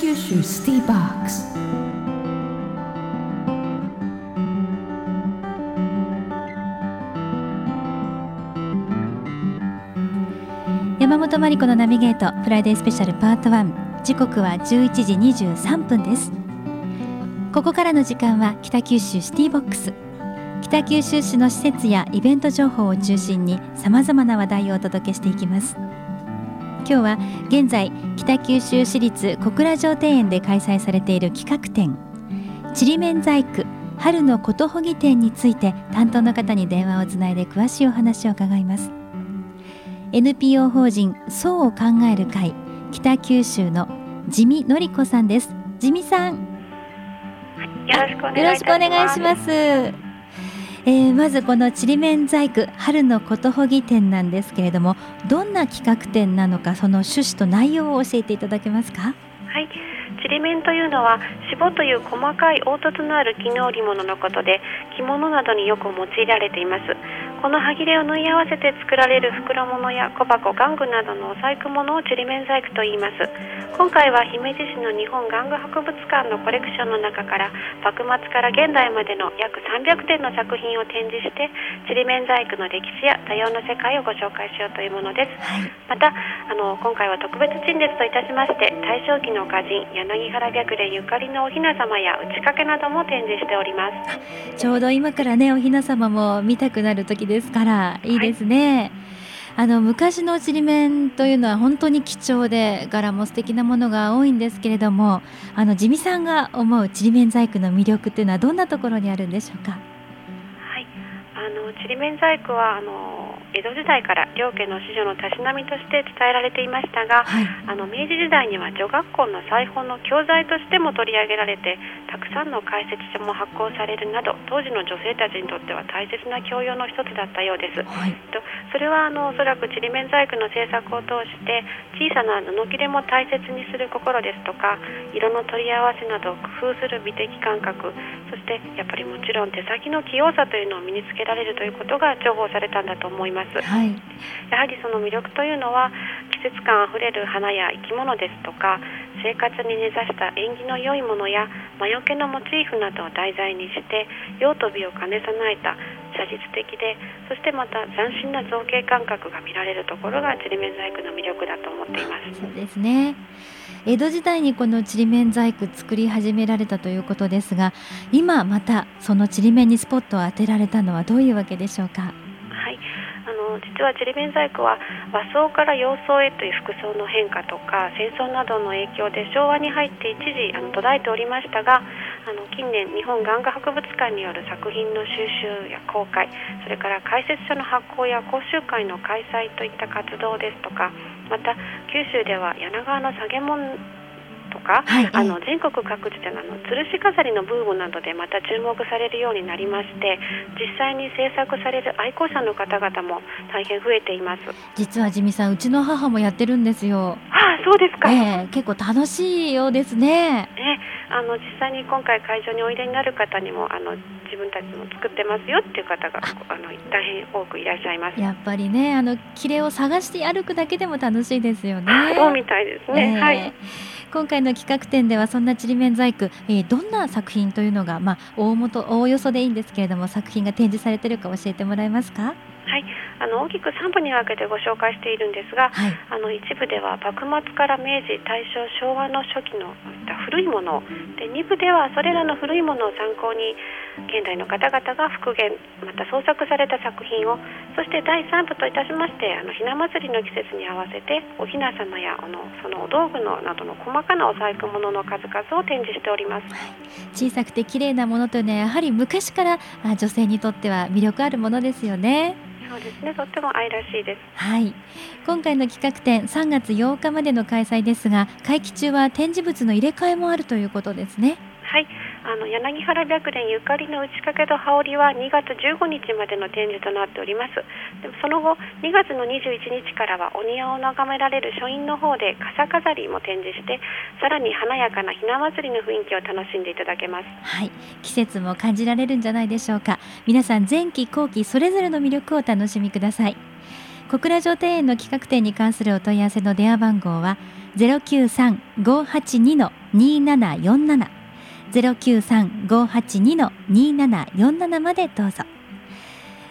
九州シティボックス山本真理子のナビゲートフライデースペシャルパート1時刻は11時23分です。ここからの時間は北九州シティボックス。北九州市の施設やイベント情報を中心にさまざまな話題をお届けしていきます。今日は現在北九州市立小倉城庭園で開催されている企画展ちりめん細工春のことほぎ展について担当の方に電話をつないで詳しいお話を伺います。NPO 法人そうを考える会北九州の地味のりこさんです。地味さん。よろしくお願いよろしくお願いします。えーまずこのちりめん細工春のことほぎ展なんですけれどもどんな企画展なのかその趣旨と内容を教えていただけますか？はい。ちりめんというのは絞という細かい凹凸のある絹織物のことで着物などによく用いられていますこのはぎれを縫い合わせて作られる袋物や小箱玩具などの細工物をちりめん細工と言います。今回は姫路市の日本玩具博物館のコレクションの中から幕末から現代までの約300点の作品を展示してちりめん細工の歴史や多様な世界をご紹介しようというものです。はい。またあの今回は特別陳列といたしまして大正期の歌人柳原白蓮ゆかりのお雛様や打ち掛けなども展示しております。ちょうど今からねお雛様も見たくなる時ですからい。いですね、あの昔のちりめんというのは本当に貴重で柄も素敵なものが多いんですけれどもあの地味さんが思うちりめん細工の魅力っていうのはどんなところにあるんでしょうか？はい。あのちりめん細工はあの江戸時代から両家の子女のたしなみとして伝えられていましたがはい。あの明治時代には女学校の裁縫の教材としても取り上げられてたくさんの解説書も発行されるなど当時の女性たちにとっては大切な教養の一つだったようです。はいとそれはあのおそらくちりめん細工の制作を通して小さな布切れも大切にする心ですとか色の取り合わせなどを工夫する美的感覚そしてやっぱりもちろん手先の器用さというのを身につけられるということが重宝されたんだと思います。はいやはりその魅力というのは季節感あふれる花や生き物ですとか生活に根ざした縁起の良いものや魔除けのモチーフなどを題材にして用途美を兼ね備えた写実的でそしてまた斬新な造形感覚が見られるところがちりめん細工の魅力だと思っています。そうですね江戸時代にこのちりめん細工作り始められたということですが今またそのちりめんにスポットを当てられたのはどういうわけでしょうか、実はちりめん細工は和装から洋装へという服装の変化とか戦争などの影響で昭和に入って一時あの途絶えておりましたがあの近年日本玩具博物館による作品の収集や公開それから解説書の発行や講習会の開催といった活動ですとかまた九州では柳川の下げ物とか、はいあの全国各地でのあの吊るし飾りのブームなどでまた注目されるようになりまして実際に制作される愛好者の方々も大変増えています。実は地味さんうちの母もやってるんですよ、ああそうですか、ええ結構楽しいようですね。ね、あの実際に今回会場においでになる方にもあの自分たちも作ってますよっていう方があの大変多くいらっしゃいます。やっぱりねあの切れを探して歩くだけでも楽しいですよねそうみたいですね。ええはい。今回の企画展ではそんなちりめん細工、えーどんな作品というのが、まあ、大元おおよそでいいんですけれども作品が展示されているか教えてもらえますか？はい、あの大きく3部に分けてご紹介しているんですが、はいあの一部では幕末から明治、大正、昭和の初期の古いもので2部ではそれらの古いものを参考に現代の方々が復元また創作された作品をそして第3部といたしましてあのひな祭りの季節に合わせておひな様やあのそのお道具のなどの細かなお細工物の数々を展示しております。小さくて綺麗なものというのはやはり昔からあ女性にとっては魅力あるものですよね。そうですねとっても愛らしいです。はい今回の企画展3月8日までの開催ですが会期中は展示物の入れ替えもあるということですね。はい、あの柳原白蓮ゆかりの打ち掛けと羽織は2月15日までの展示となっております。でもその後2月の21日からはお庭を眺められる書院の方で傘飾りも展示してさらに華やかなひな祭りの雰囲気を楽しんでいただけます。はい。季節も感じられるんじゃないでしょうか。皆さん前期後期それぞれの魅力をお楽しみください。小倉城庭園の企画展に関するお問い合わせの電話番号は093-582の2747 093-582-2747までどうぞ。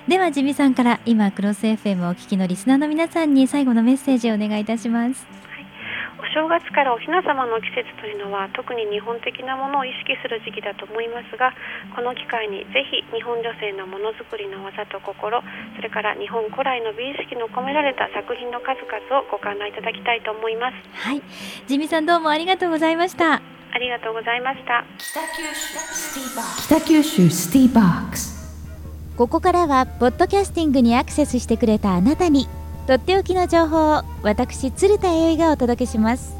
ではジミさんから今クロス FM をお聞きのリスナーの皆さんに最後のメッセージをお願いいたします。お正月からお雛様の季節というのは特に日本的なものを意識する時期だと思いますがこの機会にぜひ日本女性のものづくりの技と心それから日本古来の美意識の込められた作品の数々をご観覧いただきたいと思います。はい。ジミさんどうもありがとうございましたありがとうございました。北九州シティボックス。ここからはポッドキャスティングにアクセスしてくれたあなたにとっておきの情報を私鶴田栄がお届けします。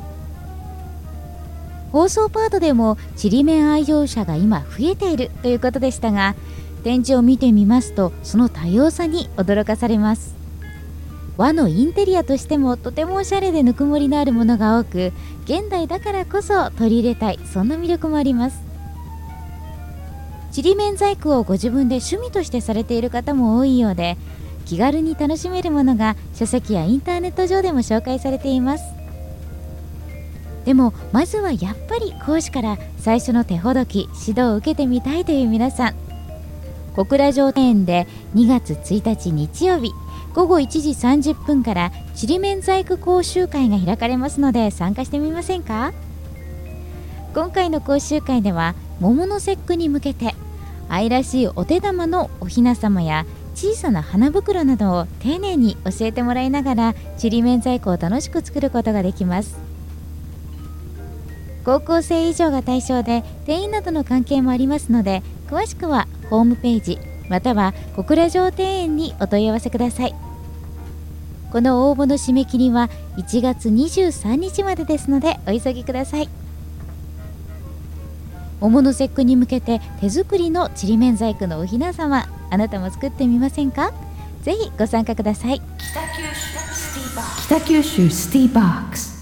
放送パートでもちりめん愛用者が今増えているということでしたが展示を見てみますとその多様さに驚かされます和のインテリアとしてもとてもおしゃれでぬくもりのあるものが多く現代だからこそ取り入れたいそんな魅力もあります。ちりめん細工をご自分で趣味としてされている方も多いようで気軽に楽しめるものが書籍やインターネット上でも紹介されています。でもまずはやっぱり講師から最初の手ほどき指導を受けてみたいという皆さん。小倉城庭園で2月1日日曜日午後1時30分からちりめん細工講習会が開かれますので参加してみませんか？今回の講習会では桃の節句に向けて愛らしいお手玉のお雛様や小さな花袋などを丁寧に教えてもらいながらちりめん細工を楽しく作ることができます。高校生以上が対象で定員などの関係もありますので詳しくはホームページまたは小倉城庭園にお問い合わせください。この応募の締め切りは1月23日までですのでお急ぎください。桃の節句に向けて手作りのちりめん細工のおひな様あなたも作ってみませんか？ぜひご参加ください。北九州スティーバック。ス